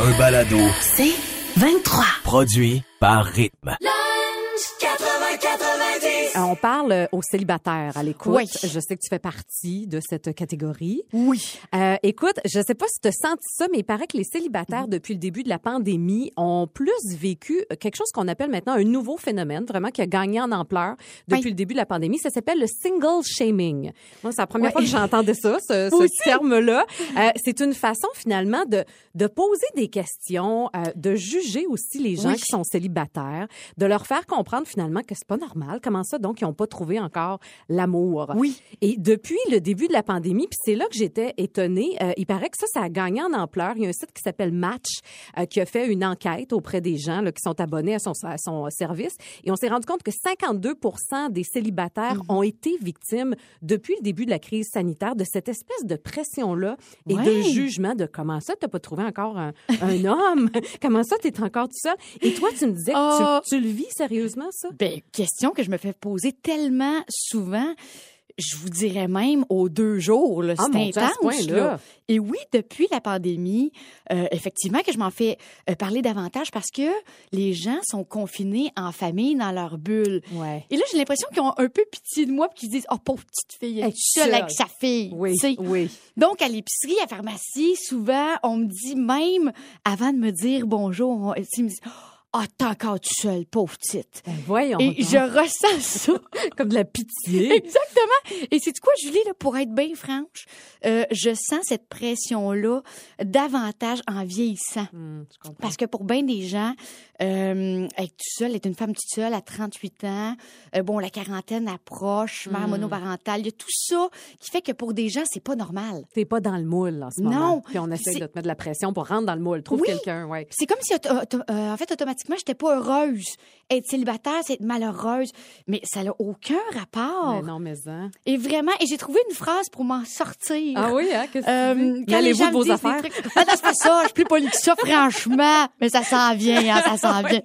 Un balado C'est 23. produit par Rythme. Euh, On parle euh, aux célibataires à l'écoute. Oui. Je sais que tu fais partie de cette catégorie. Oui. Euh, écoute, je sais pas si tu as senti ça, mais il paraît que les célibataires, depuis le début de la pandémie, ont plus vécu quelque chose qu'on appelle maintenant un nouveau phénomène, vraiment qui a gagné en ampleur depuis Oui. le début de la pandémie. Ça s'appelle le single shaming. Moi, c'est la première fois que j'entendais ça, ce, terme-là. Euh, c'est une façon finalement de, de poser des questions, euh, de juger aussi les gens qui sont célibataires, de leur faire comprendre finalement que c'est pas normal. Comment ça, donc, ils n'ont pas trouvé encore l'amour. Oui. Et depuis le début de la pandémie, puis c'est là que j'étais étonnée, euh, il paraît que ça, ça a gagné en ampleur. Il y a un site qui s'appelle Match euh, qui a fait une enquête auprès des gens là, qui sont abonnés à son, à son service. Et on s'est rendu compte que 52% des célibataires Mhm. ont été victimes depuis le début de la crise sanitaire de cette espèce de pression-là et de jugement de comment ça, t'as pas trouvé encore un, un homme? comment ça, t'es encore tout seul? Et toi, tu me disais que tu, tu le vis sérieusement, ça? Ben, question que je me fais poser tellement souvent. Je vous dirais même aux deux jours, là. Ah, c'est Dieu, à ce là. Et oui, depuis la pandémie, euh, effectivement que je m'en fais euh, parler davantage parce que les gens sont confinés en famille dans leur bulle. Ouais. Et là, j'ai l'impression qu'ils ont un peu pitié de moi puis qu'ils se disent Oh, pauvre petite fille, elle est seule avec sa fille. Oui, oui. Donc, à l'épicerie, à la pharmacie, souvent, on me dit même, avant de me dire bonjour, on, ils me disent Ah, t'es encore tout seul, pauvre petite. Ben, voyons. Et donc. je ressens ça. comme de la pitié. Exactement. Et c'est quoi, Julie, là, pour être bien franche, euh, je sens cette pression-là davantage en vieillissant. Comprends. Parce que pour bien des gens, euh, être tout seul, être une femme toute seule à 38 ans, euh, bon, la quarantaine approche, mère Mm. monoparentale, il y a tout ça qui fait que pour des gens, c'est pas normal. T'es pas dans le moule en ce Non. moment. Puis on essaie de te mettre de la pression pour rentrer dans le moule. Trouve Oui. quelqu'un, ouais. C'est comme si, euh, en fait, automatiquement, j'étais pas heureuse. Être célibataire, c'est être malheureuse. Mais ça n'a aucun rapport. Mais non, mais hein. Et vraiment, et j'ai trouvé une phrase pour m'en sortir. Ah oui, hein? Qu'est-ce que Euh, tu allez-vous gens de vos affaires? trucs- Ah non, c'est pas ça, je suis plus polie que ça, franchement. Mais ça s'en vient, hein, ça s'en vient.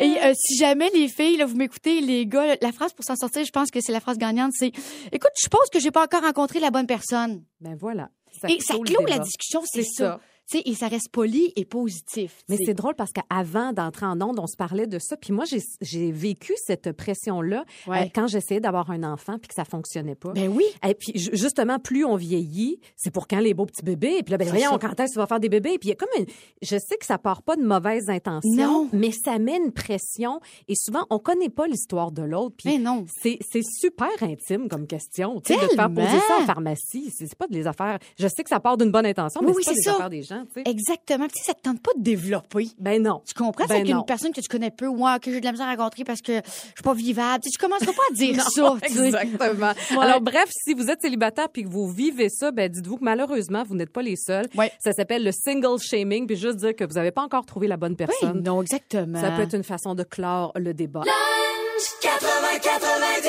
Et euh, si jamais les filles, là, vous m'écoutez, les gars, la phrase pour s'en sortir, je pense que c'est la phrase gagnante, c'est « Écoute, je pense que j'ai pas encore rencontré la bonne personne. Ben voilà. » Et ça clôt la discussion, c'est C'est ça. ça. Tu sais, et ça reste poli et positif. Mais c'est drôle parce qu'avant d'entrer en onde, on se parlait de ça. Puis moi, j'ai- vécu cette pression-là Ouais. euh, quand j'essayais d'avoir un enfant puis que ça fonctionnait pas. Ben oui. Et puis ju- justement, plus on vieillit, c'est pour quand les beaux petits bébés. Et puis là, ben voyons, quand est-ce que tu vas faire des bébés? Puis il y a comme une... Je sais que ça part pas de mauvaises intentions, Non. mais ça met une pression. Et souvent, on connaît pas l'histoire de l'autre. Puis Mais non. c'est super intime comme question. Tu sais, de te faire poser ça en pharmacie, c'est pas de les affaires... Je sais que ça part d'une bonne intention, mais Oui, c'est pas des ça. affaires des gens, tu sais. Exactement. Tu sais, ça te tente pas de développer. Ben non. Tu comprends? Ben c'est qu'une non. personne que tu connais peu, ou ah, que j'ai de la misère à rencontrer parce que je suis pas vivable. Tu, sais, tu commenceras pas à dire ça. tu sais. Exactement. Ouais. Alors bref, si vous êtes célibataire puis que vous vivez ça, ben dites-vous que malheureusement, vous n'êtes pas les seuls. Ouais. Ça s'appelle le single shaming, puis juste dire que vous n'avez pas encore trouvé la bonne Oui, personne. non, exactement. Ça peut être une façon de clore le débat.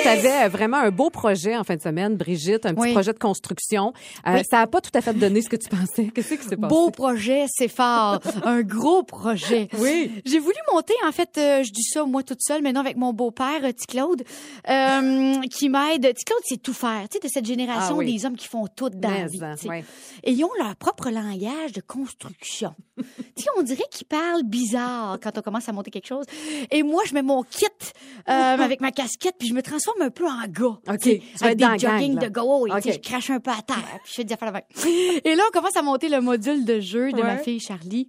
Tu avais vraiment un beau projet en fin de semaine, Brigitte, un petit Oui. projet de construction. Euh, Oui. Ça n'a pas tout à fait donné ce que tu pensais. Qu'est-ce qui s'est passé? Beau projet, c'est fort. un gros projet. Oui. J'ai voulu monter, en fait, euh, je dis ça moi toute seule, mais non avec mon beau-père, euh, Petit Claude, euh, qui m'aide. Petit Claude, c'est tout faire. Tu sais, de cette génération Ah oui. des hommes qui font tout dans la vie. hein. Et ils ont leur propre langage de construction. tu sais, on dirait qu'ils parlent bizarre quand on commence à monter quelque chose. Et moi, je mets mon kit euh, avec ma casquette, puis je me transforme un peu en gars. OK. Tu vas avec être des jogging de gars. Oui, tu sais, OK. je crache un peu à terre, puis je fais des affaires. Et là, on commence à monter le module de jeu de ma fille Charlie.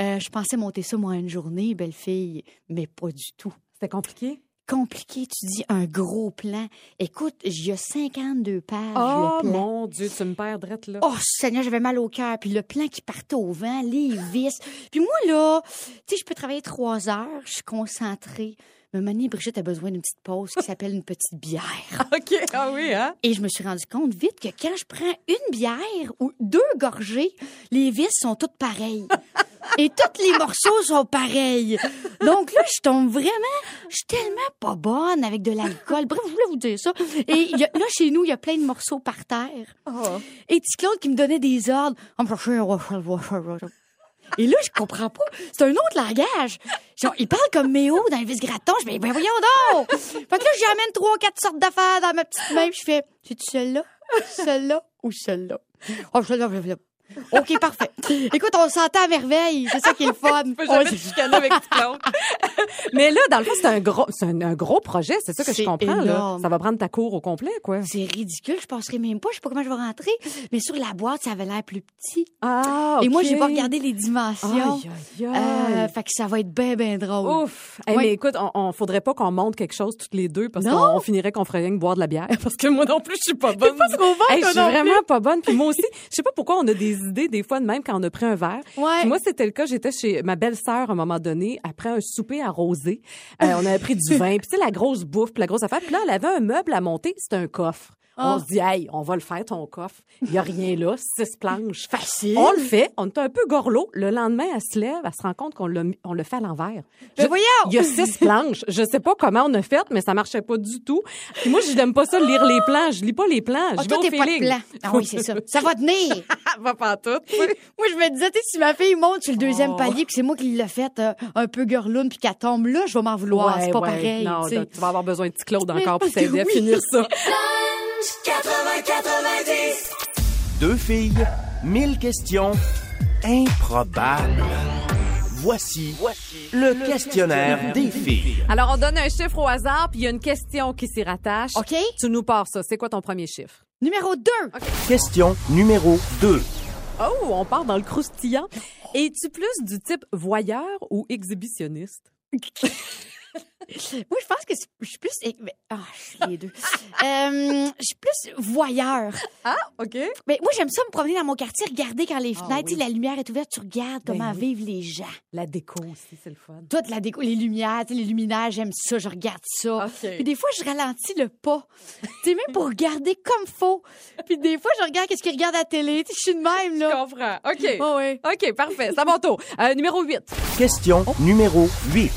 Euh, je pensais monter ça, moi, une journée, belle fille, mais pas du tout. C'était compliqué? Compliqué, tu dis un gros plan. Écoute, il y a 52 pages, Oh le plan. mon Dieu, tu me perds drette, là. Oh, Seigneur, j'avais mal au cœur. Puis le plan qui partait au vent, les vis. Puis moi, là, tu sais, je peux travailler trois heures, je suis concentrée. Mais Manie Brigitte a besoin d'une petite pause qui s'appelle une petite bière. OK. Ah oui, hein? Et je me suis rendu compte vite que quand je prends une bière ou deux gorgées, les vis sont toutes pareilles. Et tous les morceaux sont pareils. Donc là, je tombe vraiment, je suis tellement pas bonne avec de l'alcool. Bref, je voulais vous dire ça. Et il y a- là, chez nous, il y a plein de morceaux par terre. Et petit Claude qui me donnait des ordres. Et là, je comprends pas. C'est un autre langage. Genre, il parle comme Méo dans les vis grattons. Je me dis, ben voyons donc! Fait que là, j'amène trois, quatre sortes d'affaires dans ma petite main. Je fais, c'est-tu celle-là, celle-là ou celle-là? Oh, celle-là, celle-là. OK, parfait. Écoute, on s'entend à merveille. C'est ça qui est le fun. Je peux jamais te chicaner avec Claude. Mais là, dans le fond, c'est un gros, c'est un, un gros projet. C'est ça que je comprends, là. énorme. Ça va prendre ta cour au complet, quoi. C'est ridicule, je passerai même pas, je sais pas comment je vais rentrer, mais sur la boîte, ça avait l'air plus petit. Ah, Et moi, j'ai pas regardé les dimensions. Aïe, aïe, aïe. Euh, fait que ça va être bien, bien drôle. Ouf! Oui. Mais écoute, on, on faudrait pas qu'on monte quelque chose toutes les deux parce Non. qu'on on finirait qu'on ferait rien que boire de la bière parce que moi non plus, je suis pas bonne. pas trop bonne, Hey, toi je suis non vraiment pas bonne. Puis moi aussi, je sais pas pourquoi on a des idées des fois de même quand on a pris un verre. Ouais. Puis moi, c'était le cas. J'étais chez ma belle-sœur à un moment donné après un souper arrosé. Euh, on avait pris du vin. Puis tu sais, la grosse bouffe, puis la grosse affaire. Puis là, elle avait un meuble à monter. C'était un coffre. Ah. On se dit, hey, on va le faire, ton coffre. Il y a rien là, six planches. Facile. On le fait. On est un peu gorlot. Le lendemain, elle se lève, elle se rend compte qu'on on le fait à l'envers. Mais Je- voyons! Il y a six planches. Je sais pas comment on a fait, mais ça marchait pas du tout. Puis moi, je n'aime pas ça lire les plans. Je lis pas les plans. Ah, je vais au pas de plan. Ah oui, c'est ça. Ça va tenir. va pas tout. moi, je me disais, tu sais, si ma fille monte sur le deuxième Oh. palier, puis c'est moi qui l'ai fait euh, un peu girloune, puis qu'elle tombe là, je vais m'en vouloir. c'est pas Ouais, pareil. Non, tu vas avoir besoin de petit Claude encore pour que t'aider à finir ça. Deux filles, mille questions improbables. Voici, le, questionnaire des filles. Alors, on donne un chiffre au hasard, puis il y a une question qui s'y rattache. OK? Tu nous pars ça. C'est quoi ton premier chiffre? Numéro 2. Question numéro 2. Oh, on part dans le croustillant. Es-tu plus du type voyeur ou exhibitionniste? Moi, je pense que je suis plus. Ah, je suis les deux. Euh, je suis plus voyeur. Ah, OK. Mais moi, j'aime ça me promener dans mon quartier, regarder quand les Ah fenêtres, oui. la lumière est ouverte, tu regardes Ben comment oui. vivent les gens. La déco aussi, c'est le fun. Toute la déco, les lumières, les luminaires, j'aime ça, je regarde ça. OK. Puis des fois, je ralentis le pas. tu sais, même pour regarder comme faut. Puis des fois, je regarde qu'est-ce qu'ils regardent à la télé. Tu sais, je suis de même, Je là. comprends. OK. Oh, ouais. OK, parfait. C'est à mon tour. Euh, numéro 8. Question numéro 8.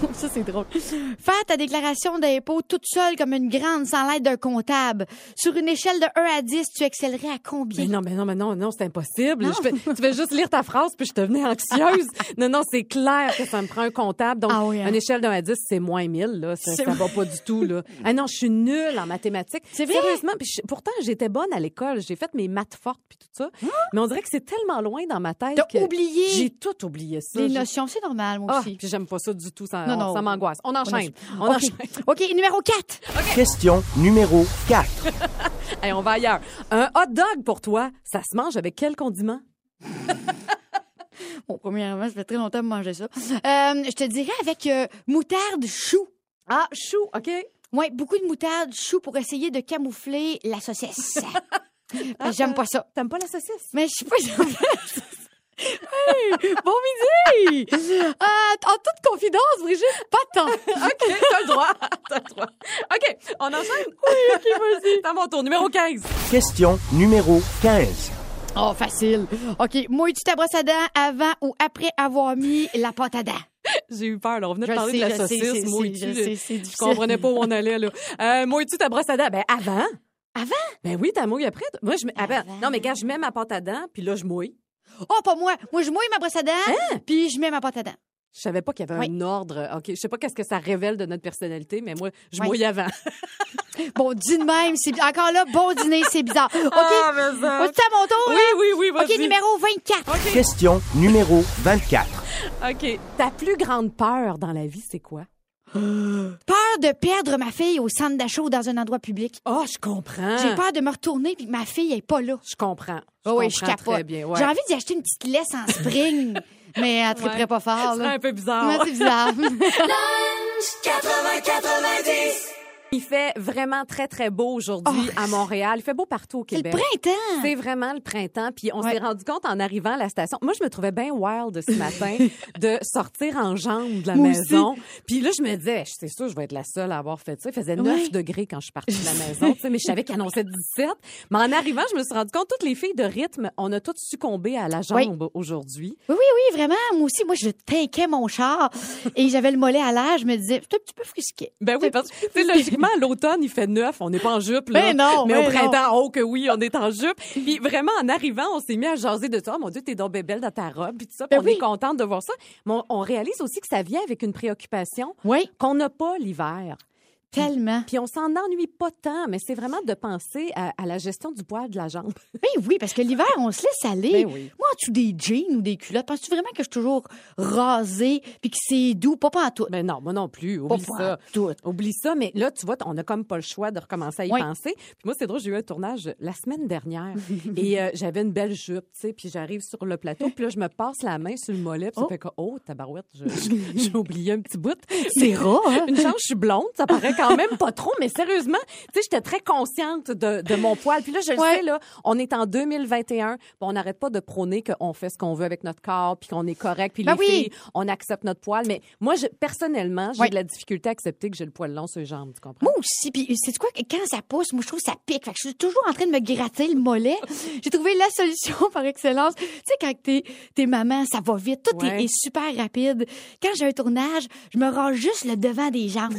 Ça, c'est drôle. Faire ta déclaration d'impôt toute seule comme une grande sans l'aide d'un comptable. Sur une échelle de 1 à 10, tu excellerais à combien? Mais non, mais non, mais non, non, c'est impossible. Je fais- tu fais juste lire ta phrase, puis je devenais anxieuse. non, non, c'est clair que ça me prend un comptable. Donc, Ah oui, hein? une échelle d'un à 10, c'est moins 1000, là. Ça, ça va pas du tout, là. Ah non, je suis nulle en mathématiques. C'est vrai? Sérieusement, puis je- pourtant, j'étais bonne à l'école. J'ai fait mes maths fortes, puis tout ça. Mais on dirait que c'est tellement loin dans ma tête T'as oublié? J'ai tout oublié ça. les notions, c'est normal, moi Ah, aussi. puis j'aime pas ça du tout. Ça, Non, on- non. ça m'angoisse. On enchaîne. On OK. enchaîne. OK, numéro 4. Question numéro 4. Hey, on va ailleurs. Un hot dog pour toi, ça se mange avec quel condiment? Bon, premièrement, ça fait très longtemps que je mangeais ça. Euh, je te dirais avec euh, moutarde chou. Ah, chou, OK. Ouais, beaucoup de moutarde chou pour essayer de camoufler la saucisse. Que J'aime pas ça. T'aimes pas la saucisse? Mais je sais pas. Hey, bon midi! Euh, en toute confidence, Brigitte, pas tant. OK, t'as le droit. T'as le droit. OK, on enchaîne? Oui, OK, vas-y. C'est à mon tour. Numéro 15. Question numéro 15. Oh, facile. OK, mouilles-tu ta brosse à dents avant ou après avoir mis la pâte à dents? J'ai eu peur, là. On venait de Je parler sais, de la saucisse. c'est- je sais, je comprenais pas où on allait, là. Euh, moi, tu ta brosse à dents? Ben, avant. Avant? Ben oui, ta mouille après. Moi, je mets, ah ben, Avant. non, mais quand je mets ma pâte à dents, puis là, je mouille. Oh, pas moi. Moi, je mouille ma brosse à dents, Hein? puis je mets ma pâte à dents. Je savais pas qu'il y avait Oui. un ordre. OK, je sais pas qu'est-ce que ça révèle de notre personnalité, mais moi, je Oui. mouille avant. Bon, dis de même. C'est encore là, bon dîner, c'est bizarre. OK. Ah, mais ça- Vas-tu à mon tour? Oui, oui, oui, vas-y. OK, numéro 24. Question numéro 24. OK. Ta plus grande peur dans la vie, c'est quoi? Peur de perdre ma fille au centre d'achat ou dans un endroit public. Oh, je comprends. J'ai peur de me retourner puis que ma fille est pas là. Je comprends. Je Oh oui, je capote. très bien. Ouais. J'ai envie d'y acheter une petite laisse en spring, mais elle triperait Ouais. pas fort. C'est un peu bizarre. Ouais, c'est bizarre. Il fait vraiment très, très beau aujourd'hui à Montréal. Il fait beau partout au Oh. C'est le Québec. printemps. C'est vraiment le printemps. Puis on Ouais. s'est rendu compte en arrivant à la station. Moi, je me trouvais bien wild ce matin de sortir en jambes de la Moi maison. Puis là, je me disais, c'est sûr, je vais être la seule à avoir fait ça. Il faisait 9 Ouais. degrés quand je suis partie de la maison. mais je savais qu'il annonçait 17. Mais en arrivant, je me suis rendu compte, toutes les filles de rythme, on a toutes succombé à la jambe aujourd'hui. Oui, oui, oui, vraiment. Moi aussi, moi, je tinquais mon char et j'avais le mollet à l'air. Je me disais, c'est un petit peu frisqué. Ben oui, parce que, tu à l'automne, il fait neuf. On n'est pas en jupe, là. Ben non, Mais ben au printemps, oh que oui, on est en jupe. Puis vraiment, en arrivant, on s'est mis à jaser de ça. Oh, mon Dieu, t'es donc belle dans ta robe, puis tout ça. Puis Ben on oui. est contente de voir ça. Mais on, on réalise aussi que ça vient avec une préoccupation Oui, qu'on n'a pas l'hiver. Tellement. Puis on s'en ennuie pas tant, mais c'est vraiment de penser à, à la gestion du poil de la jambe. Ben oui, parce que l'hiver, on se laisse aller. Ben oui. Moi, en dessous des jeans ou des culottes, penses-tu vraiment que je suis toujours rasée puis que c'est doux? Pas pas en tout. Ben non, moi non plus. Oublie pas ça. tout. Oublie ça, mais là, tu vois, on a comme pas le choix de recommencer à y Oui. penser. Puis moi, c'est drôle, j'ai eu un tournage la semaine dernière et euh, j'avais une belle jupe, tu sais, puis j'arrive sur le plateau, puis là, je me passe la main sur le mollet, puis ça Oh. fait que, oh, tabarouette, j'ai oublié un petit bout. C'est rare, hein? Une chance, je suis blonde, ça paraît quand même pas trop, mais sérieusement, tu sais, j'étais très consciente de, de mon poil. Puis là, je le Ouais. sais, là, on est en 2021, puis on n'arrête pas de prôner qu'on fait ce qu'on veut avec notre corps, puis qu'on est correct, puis Ben les oui. filles, on accepte notre poil. Mais moi, je, personnellement, j'ai Ouais. de la difficulté à accepter que j'ai le poil long sur les jambes, tu comprends? Moi aussi, puis c'est quoi quand ça pousse, moi je trouve que ça pique. Fait que je suis toujours en train de me gratter le mollet. J'ai trouvé la solution par excellence. Tu sais quand t'es t'es maman, ça va vite, tout est, super rapide. Quand j'ai un tournage, je me rase juste le devant des jambes.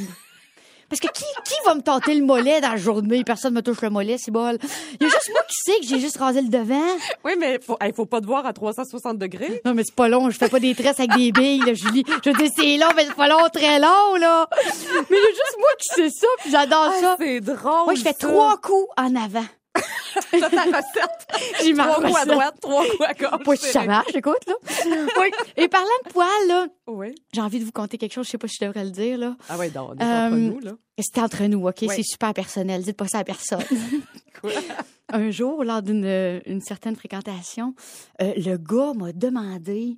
Parce que qui, qui va me tenter le mollet dans la journée? Personne me touche le mollet, c'est bol. Il y a juste moi qui sais que j'ai juste rasé le devant. Oui, mais faut, hey, faut pas te voir à 360 degrés. Non, mais c'est pas long. Je fais pas des tresses avec des billes, là, Julie. Je dis, c'est long, mais c'est pas long, très long, là. Mais il y a juste moi qui sais ça, puis j'adore ça. Ah, c'est drôle. Moi, je fais ça. trois coups en avant. T'as ta recette. J'ai ma trois coups à droite, trois coups à gauche. Si ça marche, écoute, là. oui. Et parlant de poils, là, Oui. j'ai envie de vous conter quelque chose. Je sais pas si je devrais le dire, là. Ah oui, donc, on est Euh, entre nous, là. C'était entre nous, OK? C'est super personnel. Dites pas ça à personne. Quoi? Un jour, lors d'une une certaine fréquentation, euh, le gars m'a demandé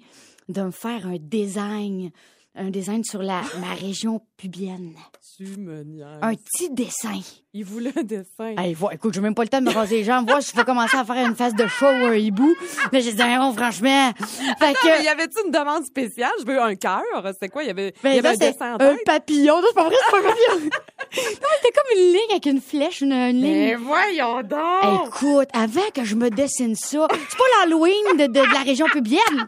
de me faire un design, un design sur la, ma région pubienne. Tu me niaises. Un petit dessin. Il voulait un dessin. Hey, vois, écoute, j'ai même pas le temps de me raser les jambes. Voir si je vais commencer à faire une face de chat ou un hibou. Mais j'ai dit, non, franchement. Fait que, Mais y avait-tu une demande spéciale? Je veux un cœur. C'est quoi? Il y avait, Ben y avait là, un c'est dessin en un tête? papillon. Non, c'est pas vrai, c'est pas un papillon. non, c'était comme une ligne avec une flèche, une, une ligne. Mais voyons donc! Écoute, avant que je me dessine ça, c'est pas l'Halloween de, de, de la région pubienne.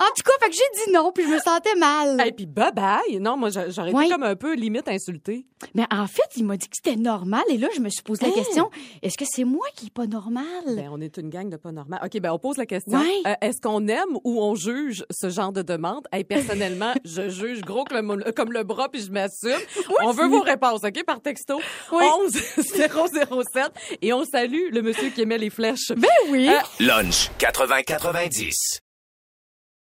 En tout cas, fait que j'ai dit non, puis je me sentais mal. Et puis bye bye. Non, moi j'a- j'aurais été comme un peu limite insultée. Mais en fait, il m'a dit que c'était normal. Et là, je me suis posé la Hein? question, est-ce que c'est moi qui est pas normal? Ben, on est une gang de pas normal. OK, ben on pose la question. Ouais. Euh, Est-ce qu'on aime ou on juge ce genre de demande? Hey, personnellement, je juge gros que le- comme le bras puis je m'assume. on veut vos réponses, OK, par texto. Oui. 11 007 et on salue le monsieur qui aimait les flèches. Ben oui. Euh, Lunch 80-90.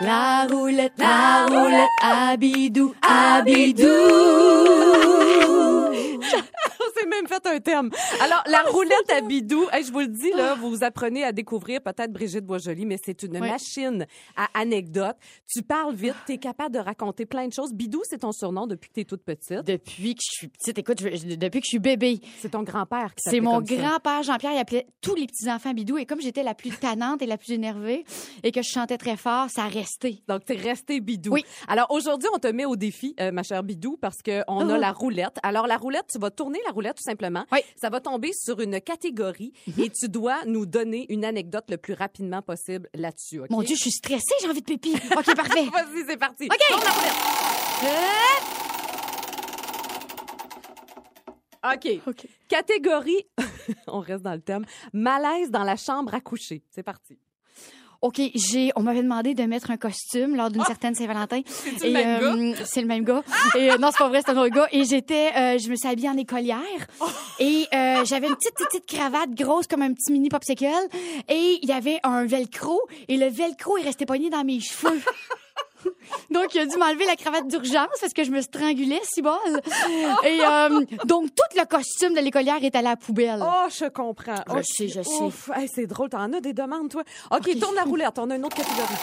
La roulette, la roulette, Abidou, Abidou. Même fait un terme. Alors, la roulette à bidou, hey, je vous le dis, là, vous apprenez à découvrir peut-être Brigitte Boisjoli, mais c'est une machine à anecdotes. Tu parles vite, tu es capable de raconter plein de choses. Bidou, c'est ton surnom depuis que tu es toute petite. Depuis que je suis petite, écoute, je- depuis que je suis bébé, C'est ton grand-père qui c'est mon grand-père Jean-Pierre, il appelait tous les petits-enfants Bidou. Et comme j'étais la plus tannante et la plus énervée et que je chantais très fort, ça a resté. Donc, t'es resté bidou. Oui. Alors, aujourd'hui, on te met au défi, euh, ma chère bidou, parce qu'on a Oh. la roulette. Alors, la roulette, tu vas tourner la roulette, simplement. Oui. Mhm. Ça va tomber sur une catégorie et tu dois nous donner une anecdote le plus rapidement possible là-dessus? Mon Dieu, je suis stressée, j'ai envie de pipi. OK, parfait. Vas-y, c'est parti. OK. La roulette. OK. OK. Catégorie, on reste dans le thème, malaise dans la chambre à coucher. C'est parti. OK, j'ai, on m'avait demandé de mettre un costume lors d'une certaine Saint-Valentin. Et, le euh, C'est le même gars. Et, euh, non, c'est pas vrai, c'est un autre gars. Et j'étais, euh, je me suis habillée en écolière. Et euh, j'avais une petite, petite, petite cravate grosse comme un petit mini popsicle. Et il y avait un velcro. Et le velcro est resté pogné dans mes cheveux. Donc, il a dû m'enlever la cravate d'urgence parce que je me strangulais, si bol. Et euh, donc, tout le costume de l'écolière est allé à la poubelle. Oh, je comprends. Je Oh, sais, je sais. Hey, c'est drôle, t'en as des demandes, toi. OK, tourne la roulette, on a une autre catégorie.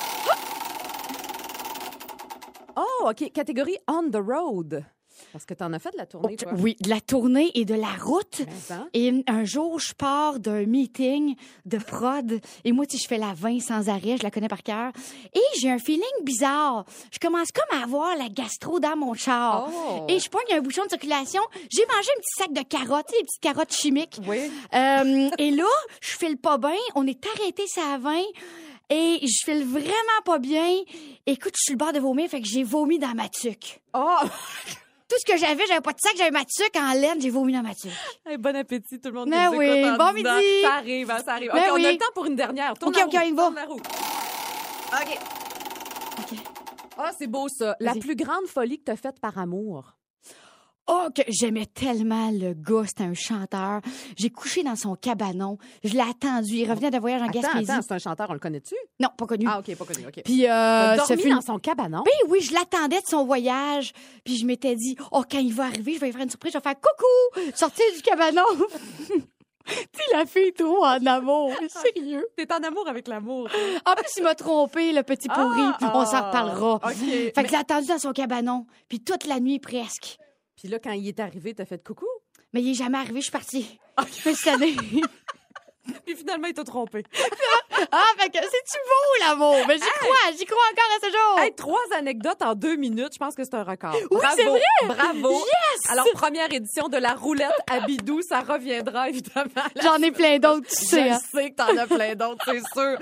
Oh, OK, catégorie on the road. Parce que t'en as fait de la tournée, toi. Oui, de la tournée et de la route. Mais ça. Et un jour, je pars d'un meeting de prod. Et moi, tu sais, je fais la 20 sans arrêt, je la connais par cœur. Et j'ai un feeling bizarre. Je commence comme à avoir la gastro dans mon char. Oh. Et je pogne un bouchon de circulation. J'ai mangé un petit sac de carottes, tu les petites carottes chimiques. Oui. Euh, et là, je file pas bien. On est arrêté ça à 20. Et je file vraiment pas bien. Écoute, je suis le bord de vomir, fait que j'ai vomi dans ma tuque. Oh, Tout ce que j'avais, j'avais pas de sac, j'avais ma tuque en laine, j'ai vomi dans ma tuque. hey, bon appétit, tout le monde Ben nous oui, écoute bon midi. Ça arrive, hein, ça arrive. Ben OK, on a le temps pour une dernière. Tourne OK, la OK, roue, on y va. tourne la roue. OK. OK. Ah, c'est beau, ça. La Vas-y. plus grande folie que t'as faite par amour? Oh, que j'aimais tellement le gars, c'était un chanteur. J'ai couché dans son cabanon. Je l'ai attendu. Il revenait de voyage en Attends, Gaspésie. attends, c'est un chanteur, on le connaît-tu? Non, pas connu. Ah, OK, pas connu, OK. Puis, euh, dormi fut dans son cabanon? Oui, oui, je l'attendais de son voyage. Puis je m'étais dit, oh, quand il va arriver, je vais lui faire une surprise. Je vais faire coucou, sortir du cabanon. Puis la fille trop en amour, sérieux. T'es en amour avec l'amour. En plus, il m'a trompé, le petit pourri. Ah, On s'en reparlera. OK. Fait Mais- que je l'ai attendu dans son cabanon, puis toute la nuit presque. Puis là, quand il est arrivé, t'as fait coucou? Mais il est jamais arrivé, je suis partie. Je me suis tannée. Puis finalement, il t'a trompé. Ah, fait que c'est-tu beau, l'amour? Mais j'y crois, j'y crois encore à ce jour. Hey, trois anecdotes en deux minutes, je pense que c'est un record. Oui, Bravo, c'est vrai! Bravo. Yes! Alors, première édition de la roulette à Bidou, ça reviendra évidemment. J'en ai plein d'autres, tu Je sais. hein. sais que t'en as plein d'autres, c'est sûr.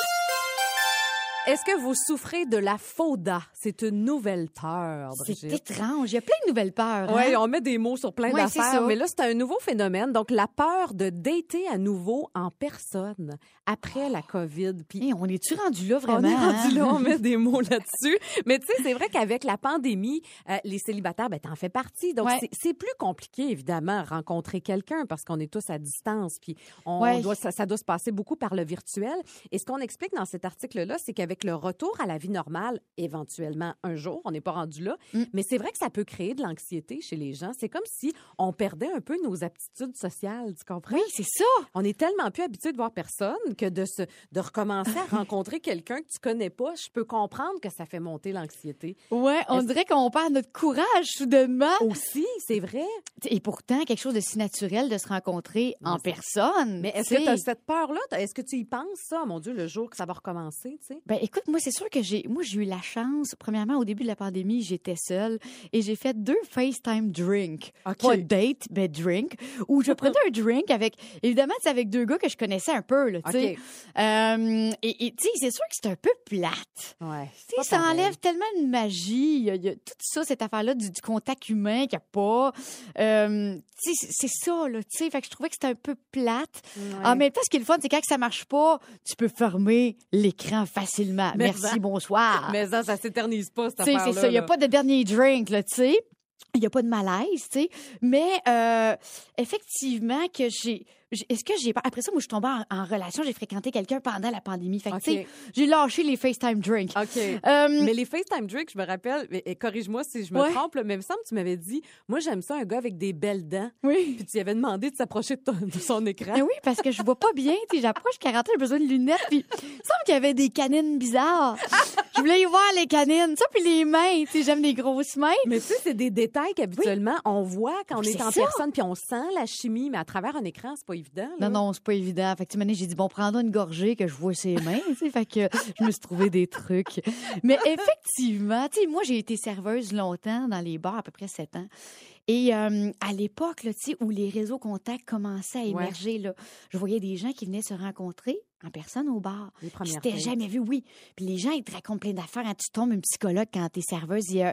Est-ce que vous souffrez de la fauda? C'est une nouvelle peur, C'est Brigitte. étrange. Il y a plein de nouvelles peurs. hein? Oui, on met des mots sur plein Ouais, c'est d'affaires, mais là, c'est un nouveau phénomène. Donc, la peur de dater à nouveau en personne après la COVID. Puis, Hey, on est-tu rendu là, vraiment? on est rendu hein? là, on met des mots là-dessus. Mais tu sais, c'est vrai qu'avec la pandémie, euh, les célibataires, ben, t'en fais partie. Donc, Ouais. c'est- c'est plus compliqué, évidemment, rencontrer quelqu'un parce qu'on est tous à distance. Puis, on Ouais. doit, ça, ça doit se passer beaucoup par le virtuel. Et ce qu'on explique dans cet article-là, c'est qu'avec le retour à la vie normale, éventuellement un jour, on n'est pas rendu là, Mm. mais c'est vrai que ça peut créer de l'anxiété chez les gens. C'est comme si on perdait un peu nos aptitudes sociales, tu comprends? Oui, c'est ça. On est tellement plus habitué de voir personne que de se, de recommencer à rencontrer quelqu'un que tu connais pas. Je peux comprendre que ça fait monter l'anxiété. Ouais, on dirait qu'on perd notre courage soudainement. Aussi, c'est vrai. Et pourtant, quelque chose de si naturel de se rencontrer en personne. Mais est-ce que tu as cette peur-là? Est-ce que tu y penses, ça, mon Dieu, le jour que ça va recommencer? Ben écoute, moi c'est sûr que j'ai moi j'ai eu la chance. Premièrement, au début de la pandémie, j'étais seule et j'ai fait deux FaceTime drinks. OK. Pas date, mais drink. Où je prenais un drink avec évidemment c'est avec deux gars que je connaissais un peu là, tu sais. Euh, et tu sais, c'est sûr que c'est un peu plate. Ouais. Tu sais, ça enlève tellement de magie. Il y a, il y a tout ça, cette affaire-là du, du contact humain qu'il n'y a pas. Euh, tu sais, c'est ça, là. Tu sais, fait que je trouvais que c'était un peu plate. En même temps, ce qui est le fun, c'est quand ça marche pas, tu peux fermer l'écran facilement. Mais Merci, ça- bonsoir. Mais ça, ça s'éternise pas, cette affaire-là. c'est ça. Il n'y a pas de dernier drink, là, tu sais. Il n'y a pas de malaise, tu sais. Mais euh, effectivement, que j'ai. Est-ce que j'ai pas. Après ça, moi, je suis tombée en, en relation. J'ai fréquenté quelqu'un pendant la pandémie. Fait que, tu sais, OK. j'ai lâché les FaceTime drinks. OK. Euh, Mais les FaceTime drinks, je me rappelle, et, et corrige-moi si je me Ouais. trompe, mais il me semble que tu m'avais dit, moi, j'aime ça, un gars avec des belles dents. oui. Puis tu avais demandé de s'approcher de, son écran. Ben oui, parce que je vois pas bien. Tu sais, j'approche 40 ans, j'ai besoin de lunettes. Puis, il me semble qu'il y avait des canines bizarres. je voulais y voir les canines. Ça, puis les mains. Tu sais, j'aime les grosses mains. Mais tu sais, c'est des détails qu'habituellement, on voit quand on est, en ça. personne, puis on sent la chimie, mais à travers un écran, c'est pas évident. là. Non, non, c'est pas évident. Fait que, j'ai dit, bon, prends une gorgée que je vois ses mains. fait que je me suis trouvé des trucs. Mais effectivement, tu sais, moi, j'ai été serveuse longtemps dans les bars, à peu près sept ans. Et euh, à l'époque, là, tu sais, où les réseaux contacts commençaient à émerger, là, je voyais des gens qui venaient se rencontrer en personne au bar. Les premières C'était jamais vu, oui. Puis les gens, ils te racontent plein d'affaires. Hein. Tu tombes une psychologue quand t'es serveuse. Et, euh,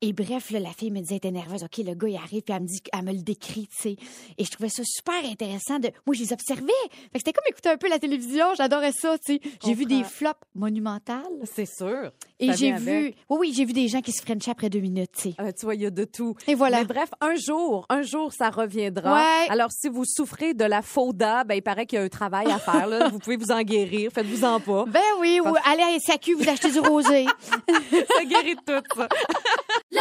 et bref, là, la fille me disait, elle était nerveuse. OK, le gars, il arrive, puis elle me dit, elle me le décrit, tu sais. Et je trouvais ça super intéressant. De... Moi, je les observais. Fait que c'était comme écouter un peu la télévision. J'adorais ça, tu sais. J'ai vu des flops monumentales. C'est sûr. Et j'ai vu, avec. oui, oui, j'ai vu des gens qui se frenchaient après deux minutes, tu sais. Euh, tu vois, il y a de tout. Et voilà. Mais bref, un jour, un jour, ça reviendra. Ouais. Alors, si vous souffrez de la fauda, ben, il paraît qu'il y a un travail à faire. Là. vous pouvez vous en guérir. Faites-vous en pas. Ben oui, ou allez à SAQ, vous achetez du rosé. ça guérit de tout, ça.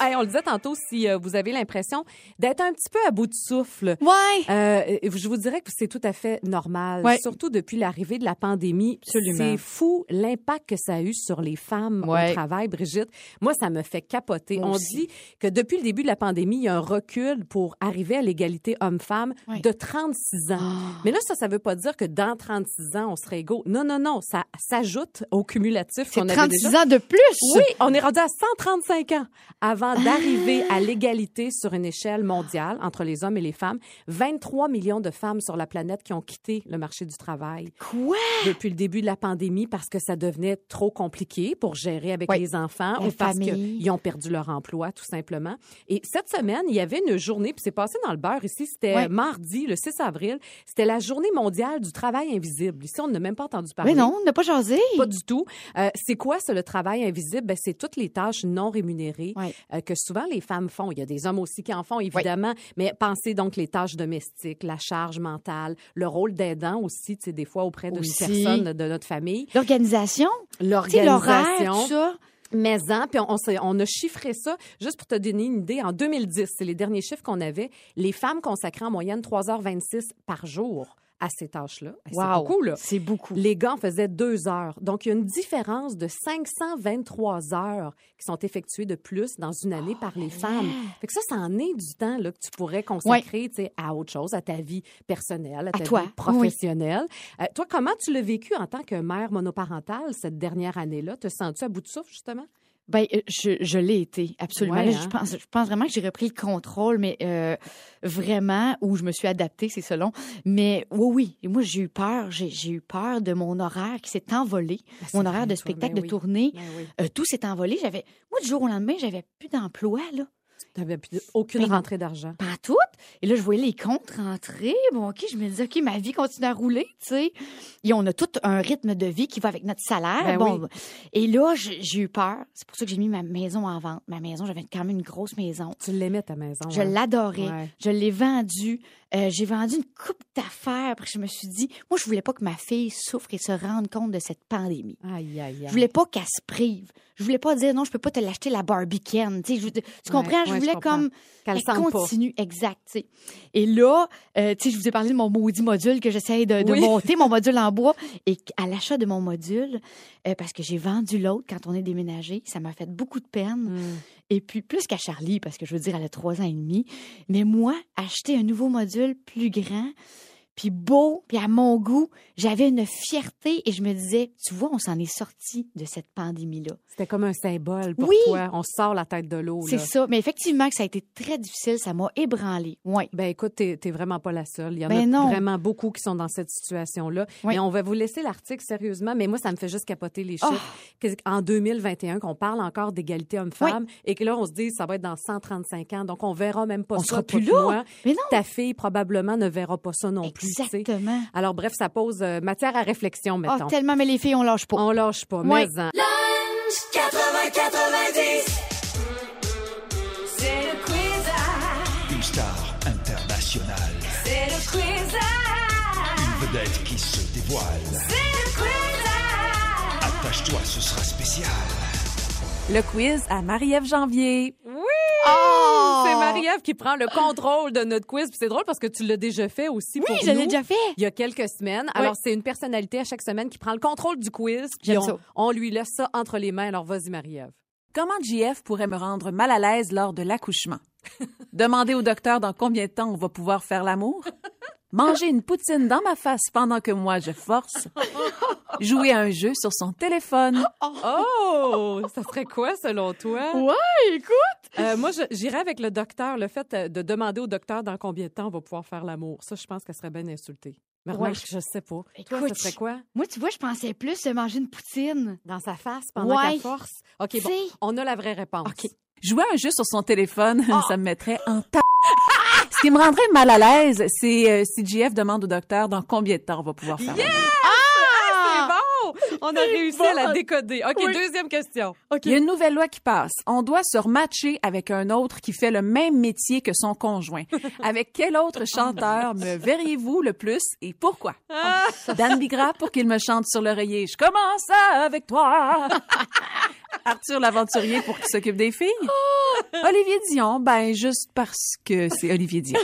Hey, on le disait tantôt, si euh, vous avez l'impression d'être un petit peu à bout de souffle, Ouais. euh, je vous dirais que c'est tout à fait normal, Ouais. surtout depuis l'arrivée de la pandémie. Absolument. C'est fou l'impact que ça a eu sur les femmes Ouais. au travail, Brigitte. Moi, ça me fait capoter. Moi On aussi. dit que depuis le début de la pandémie, il y a un recul pour arriver à l'égalité homme-femme Ouais. de 36 ans. Ah. Mais là, ça, ça veut pas dire que dans 36 ans, on serait égaux. Non, non, non, ça s'ajoute au cumulatif C'est qu'on avait 36 déjà. ans de plus. Oui, on est rendu à 135 ans avant d'arriver à l'égalité sur une échelle mondiale entre les hommes et les femmes. 23 millions de femmes sur la planète qui ont quitté le marché du travail Quoi? depuis le début de la pandémie parce que ça devenait trop compliqué pour gérer avec Oui. les enfants La ou parce qu'ils ont perdu leur emploi, tout simplement. Et cette semaine, il y avait une journée, puis c'est passé dans le beurre ici, c'était mardi, le 6 avril, c'était la journée mondiale du travail invisible. Ici, on n'a même pas entendu parler. Mais non, on n'a pas jasé. Pas du tout. Euh, c'est quoi, ça, le travail invisible? Ben, c'est toutes les tâches non rémunérées euh, que souvent les femmes font. Il y a des hommes aussi qui en font, évidemment, mais pensez donc les tâches domestiques, la charge mentale, le rôle d'aidant aussi, tu sais, des fois auprès d'une personne de notre famille. L'organisation. L'organisation. ça. Mais en, puis on, on, on a chiffré ça, juste pour te donner une idée, en 2010, c'est les derniers chiffres qu'on avait, les femmes consacraient en moyenne 3h26 par jour à ces tâches-là. C'est beaucoup, là. C'est beaucoup. Les gars en faisaient deux heures. Donc, il y a une différence de 523 heures qui sont effectuées de plus dans une année par les femmes. Fait que ça, ça en est du temps là, que tu pourrais consacrer à autre chose, à ta vie personnelle, à ta toi, vie professionnelle. Euh, toi, comment tu l'as vécu en tant que mère monoparentale cette dernière année-là? Te sens-tu à bout de souffle, justement? Ben, euh, je, je l'ai été, absolument. Ouais, hein? je, pense, je pense vraiment que j'ai repris le contrôle, mais euh, vraiment, où je me suis adaptée, c'est selon. Mais oui, oui, moi, j'ai eu peur. J'ai eu peur de mon horaire qui s'est envolé. Ben, c'est mon horaire de toi, spectacle, ben de oui. tournée. Ben oui. Euh, tout s'est envolé. J'avais, moi, du jour au lendemain, j'avais plus d'emploi, là. Tu n'avais aucune Ben, rentrée d'argent. Pas toutes. Et là, je voyais les comptes rentrer. Bon, OK, je me disais, OK, ma vie continue à rouler, tu sais. Et on a tout un rythme de vie qui va avec notre salaire. Ben bon, oui. Et là, j'ai eu peur. C'est pour ça que j'ai mis ma maison en vente. Ma maison, j'avais quand même une grosse maison. Tu l'aimais, ta maison. Je hein? l'adorais. Ouais. Je l'ai vendue. Euh, j'ai vendu une coupe d'affaires. Après, je me suis dit, moi, je voulais pas que ma fille souffre et se rende compte de cette pandémie. Aïe, aïe, aïe. Je voulais pas qu'elle se prive. Je voulais pas dire non, je peux pas te l'acheter la Barbie Ken. Tu sais, je- tu comprends? Je ouais, voulais comme Qu'elle sente pas. continue, exact. Et là, euh, tu sais, je vous ai parlé de mon maudit module que j'essaie de, de Oui. monter, mon module en bois. Et à l'achat de mon module, euh, parce que j'ai vendu l'autre quand on est déménagé, ça m'a fait beaucoup de peine. Hmm. Et puis, plus qu'à Charlie, parce que je veux dire, elle a trois ans et demi. Mais moi, acheter un nouveau module plus grand, puis beau, puis à mon goût, j'avais une fierté et je me disais, tu vois, on s'en est sorti de cette pandémie-là. C'était comme un symbole pour Oui. toi. On sort la tête de l'eau. C'est ça. Mais effectivement, que ça a été très difficile. Ça m'a ébranlé. Oui. Ben écoute, t'es vraiment pas la seule. Il y en Ben a non. vraiment beaucoup qui sont dans cette situation-là. Oui. Mais on va vous laisser l'article sérieusement. Mais moi, ça me fait juste capoter les Oh. chiffres. En 2021, qu'on parle encore d'égalité homme-femme et que là, on se dit ça va être dans 135 ans. Donc, on verra même pas On ça. sera plus là. moi. Mais non. Ta fille probablement ne verra pas ça non plus. Tu sais. Exactement. Alors bref, ça pose euh, matière à réflexion, Oh, mettons. tellement, mais les filles, on lâche pas. on lâche pas. Ouais. Mais en- C'est le quiz Une star internationale. c'est le quiz Une vedette qui se dévoile. c'est le quiz. Attache-toi, ce sera spécial. Le quiz à Marie-Ève Janvier. Oui! Oh! C'est Marie-Ève qui prend le contrôle de notre quiz. Puis c'est drôle parce que tu l'as déjà fait aussi pour Oui, je l'ai déjà fait. Il y a quelques semaines. Alors, c'est une personnalité à chaque semaine qui prend le contrôle du quiz. Puis on, ça. on lui laisse ça entre les mains. Alors, vas-y, Marie-Ève. Comment JF pourrait me rendre mal à l'aise lors de l'accouchement? Demander au docteur dans combien de temps on va pouvoir faire l'amour? Manger une poutine dans ma face pendant que moi je force? Jouer à un jeu sur son téléphone? Oh! Ça serait quoi, selon toi? Ouais, écoute, Euh, moi, j'irais avec le docteur. Le fait euh, de demander au docteur dans combien de temps on va pouvoir faire l'amour. Ça, je pense qu'elle serait bien insultée. Mais Ouais, remarque, je sais pas. Toi, Écoute, ce serait quoi? Moi, tu vois, je pensais plus manger une poutine. Dans sa face pendant Ouais. qu'elle force? OK, bon. On a la vraie réponse. OK. Jouer à un jeu sur son téléphone, Ah! ça me mettrait en ta... Ce qui me rendrait mal à l'aise, c'est euh, si JF demande au docteur dans combien de temps on va pouvoir faire. On a réussi à la décoder. OK, Oui. deuxième question. Il y a une nouvelle loi qui passe. On doit se rematcher avec un autre qui fait le même métier que son conjoint. Avec quel autre chanteur me verriez-vous le plus et pourquoi? Dan Bigra pour qu'il me chante sur l'oreiller. Je commence avec toi. Arthur l'aventurier pour qu'il s'occupe des filles. Olivier Dion, ben juste parce que c'est Olivier Dion.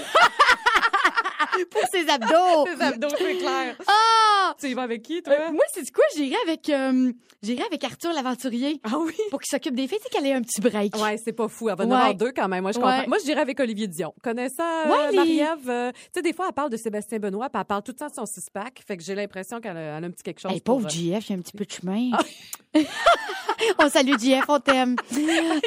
Pour ses abdos. Les abdos, c'est clair. Ah! Tu y vas avec qui, toi? Euh, moi, c'est du quoi? J'irais avec, euh, j'irais avec Arthur l'aventurier. ah oui? Pour qu'il s'occupe des filles, tu sais qu'elle ait un petit break. Ouais, c'est pas fou. Elle va en Ouais. avoir deux quand même. Moi, je Ouais. comprends. Moi, je dirais avec Olivier Dion. Connaissant euh, Ouais, les- Marie-Ève, euh, tu sais, des fois, elle parle de Sébastien Benoît, puis elle parle tout le temps de son six-pack. Fait que j'ai l'impression qu'elle a, un petit quelque chose. Hey, pour, pauvre euh, JF, il y a un petit peu de chemin. on salue JF, on t'aime.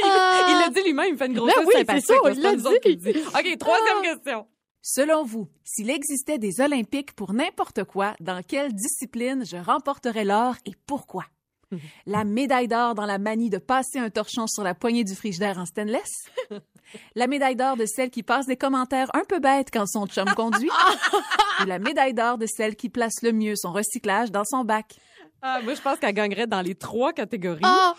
Ah. Il l'a dit lui-même, il me fait une grosse Ben oui, c'est sympathique. ça, pas l'a dit. dit. OK, troisième question. Selon vous, s'il existait des Olympiques pour n'importe quoi, dans quelle discipline je remporterais l'or et pourquoi? La médaille d'or dans la manie de passer un torchon sur la poignée du frigidaire en stainless? La médaille d'or de celle qui passe des commentaires un peu bêtes quand son chum conduit? Ou la médaille d'or de celle qui place le mieux son recyclage dans son bac? Ah, moi, je pense qu'elle gagnerait dans les trois catégories. Ah!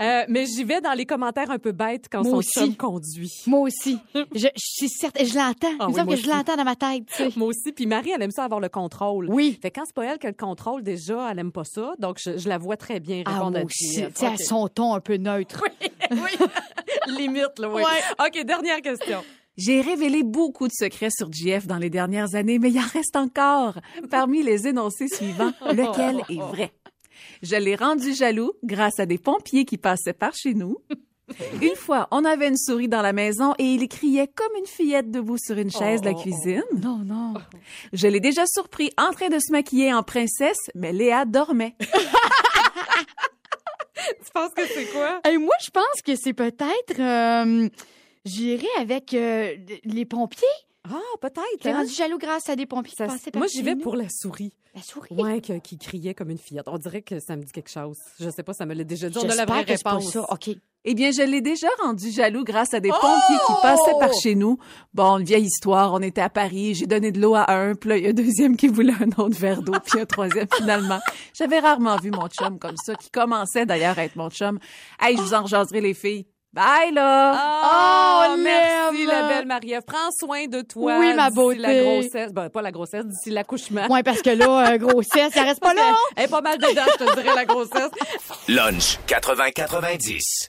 Euh, mais j'y vais dans les commentaires un peu bêtes quand Moi son aussi. chum conduit. Moi aussi. Je, je suis certaine, je l'entends. Ah oui, que je l'entends dans ma tête, tu sais. Moi aussi. Puis Marie, elle aime ça avoir le contrôle. Oui. Fait que quand c'est pas elle qui a le contrôle, déjà, elle aime pas ça. Donc, je, je la vois très bien Ah, répondre moi à aussi. Tu sais, son ton un peu neutre. Limite, là, oui. Ouais. OK, dernière question. J'ai révélé beaucoup de secrets sur JF dans les dernières années, mais il en reste encore. Parmi les énoncés suivants, lequel est vrai? Je l'ai rendu jaloux grâce à des pompiers qui passaient par chez nous. Une fois, on avait une souris dans la maison et il criait comme une fillette debout sur une chaise de la cuisine. Non, non. Je l'ai déjà surpris en train de se maquiller en princesse, mais Léa dormait. Tu penses que c'est quoi? Et moi, je pense que c'est peut-être. euh, J'irai avec euh, les pompiers. Ah, peut-être. T'es hein? rendu jaloux grâce à des pompiers Ça- qui par moi, j'y vais nous. pour la souris. la souris? Ouais, que- qui criait comme une fillette. On dirait que ça me dit quelque chose. Je sais pas, ça me l'a déjà dit. On a la vraie que pas ça. OK. Eh bien, je l'ai déjà rendu jaloux grâce à des pompiers qui passaient par chez nous. Bon, une vieille histoire, on était à Paris, j'ai donné de l'eau à un, puis là, il y a un deuxième qui voulait un autre verre d'eau, puis un troisième finalement. J'avais rarement vu mon chum comme ça, qui commençait d'ailleurs à être mon chum. Hey, je vous en rejaserai les filles. Bye, là! Oh, Oh, merci, la belle Marie-Ève. Prends soin de toi. Oui, ma d'ici beauté. la grossesse. Ben, pas la grossesse, d'ici l'accouchement. Ouais, parce que là, euh, grossesse, ça reste pas là. Elle est pas mal dedans, je te dirais, la grossesse. Lunch 80-90.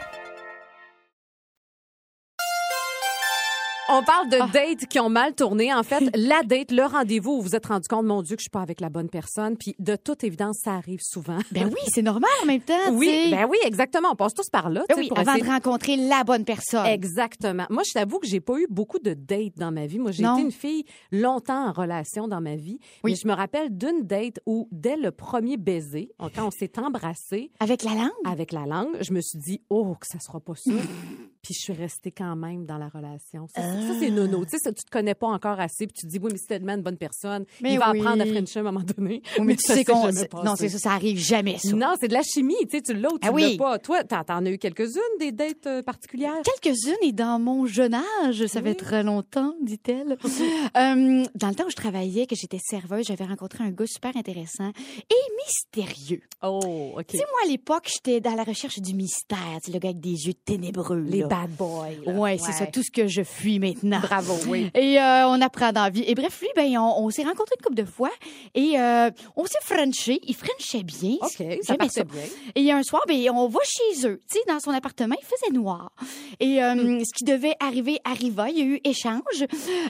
On parle de Ah. dates qui ont mal tourné. En fait, la date, le rendez-vous où vous vous êtes rendu compte, mon Dieu, que je suis pas avec la bonne personne. Puis, de toute évidence, ça arrive souvent. Ben oui, c'est normal en même temps. Oui, ben oui, exactement. On passe tous par là. Ben oui, pour avant essayer de rencontrer la bonne personne. Exactement. Moi, je t'avoue que j'ai pas eu beaucoup de dates dans ma vie. Moi, j'ai été une fille longtemps en relation dans ma vie. Oui. Mais je me rappelle d'une date où, dès le premier baiser, quand on s'est embrassé Avec la langue? avec la langue, je me suis dit, oh, que ça sera pas ça. puis je suis restée quand même dans la relation. Ça, c'est- ça, c'est nono. Tu sais, tu te connais pas encore assez. Puis tu te dis, oui, mais tellement une bonne personne. Mais il va oui. apprendre à Frencher à un moment donné. Oui, mais tu sais qu'on. Non, c'est ça, ça arrive jamais, ça. Non, c'est de la chimie. Tu sais, tu l'as ou tu Ah oui. l'as pas. Toi, t'en as eu quelques-unes, des dates euh, particulières? Quelques-unes et dans mon jeune âge, ça fait très longtemps, dit-elle. Euh, dans le temps où je travaillais, que j'étais serveuse, j'avais rencontré un gars super intéressant et mystérieux. Oh, OK. Tu sais, moi, à l'époque, j'étais dans la recherche du mystère. Tu le gars avec des yeux ténébreux. Les là. Bad boy. là. Ouais, c'est ça, tout ce que je fuis maintenant. Bravo, oui. Et euh, on apprend dans la vie. Et bref, lui, ben, on, on s'est rencontrés une couple de fois et euh, on s'est frenché. Il frenchait bien. OK, ça partait bien. Et un soir, ben, on va chez eux. Tu sais, dans son appartement, il faisait noir. Et euh, Hmm. ce qui devait arriver arriva. Il y a eu échange.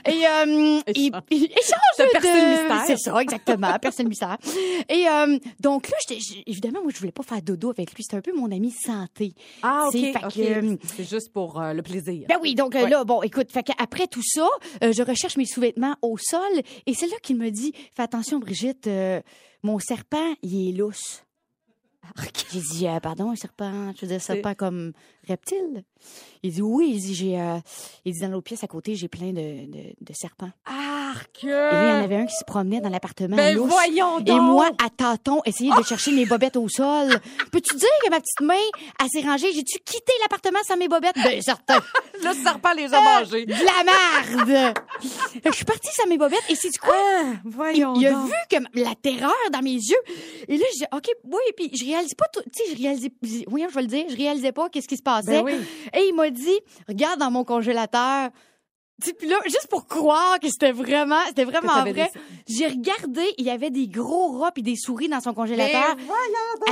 Et euh, il- il- échange de... percé le mystère. C'est ça, exactement. Percé le mystère. Et donc là, j'- évidemment, moi, je voulais pas faire dodo avec lui. C'était un peu mon ami santé. Ah, OK. Tu sais, fait OK. que, euh, C'est juste pour euh, le plaisir. ben oui, donc euh, Ouais. là, bon, écoute, fait après tout ça, euh, je recherche mes sous-vêtements au sol et c'est là qu'il me dit Fais attention, Brigitte, mon serpent, il est lousse. J'ai dit Pardon, un serpent, je veux dire, serpent comme reptile Il dit Oui, il dit J'ai, euh, il dit Dans l'autre pièce à côté, j'ai plein de, de, de serpents. Arc! Et là, il y en avait un qui se promenait dans l'appartement. Ben voyons Et donc! moi, à tâtons, essayer de chercher mes bobettes au sol. Peux-tu dire que ma petite main, elle s'est rangée? J'ai-tu quitté l'appartement sans mes bobettes? Ben, certain. Le serpent les a Euh, mangés. De la merde! je suis partie sans mes bobettes et c'est du quoi? Ah, voyons il a donc. vu que la terreur dans mes yeux. Et là, je dis, OK, oui, puis je réalisais pas tout. Tu sais, je réalisais. Oui, je vais le dire, je réalisais pas qu'est-ce qui se passait. Ben oui. Et il m'a dit, regarde dans mon congélateur. Puis là, juste pour croire que c'était vraiment, c'était vraiment vrai, j'ai regardé, il y avait des gros rats et des souris dans son congélateur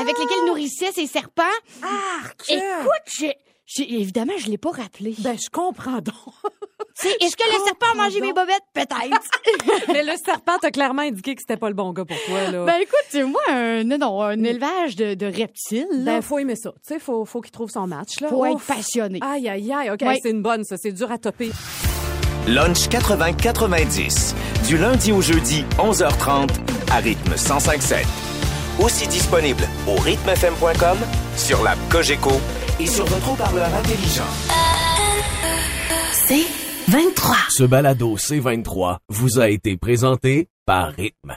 avec lesquels il nourrissait ses serpents. Arc! Écoute, j'ai- évidemment, je l'ai pas rappelé. Ben, je comprends donc. Tu sais, Est-ce que le serpent a mangé mes bobettes? Peut-être. Mais le serpent t'a clairement indiqué que c'était pas le bon gars pour toi, là. ben écoute, c'est moi, un, non, non, un élevage de, de reptiles. là. Ben, faut aimer ça. Tu sais, faut, faut qu'il trouve son match, là. Faut être passionné. Aïe, aïe, aïe. OK, Ouais. c'est une bonne, ça. C'est dur à topper. Lunch 80-90. Du lundi au jeudi, 11h30, à rythme 105.7. Aussi disponible au rythmefm.com, sur l'app Cogeco et sur votre haut-parleur intelligent. C'est 23. Ce balado C23 vous a été présenté par Rythme.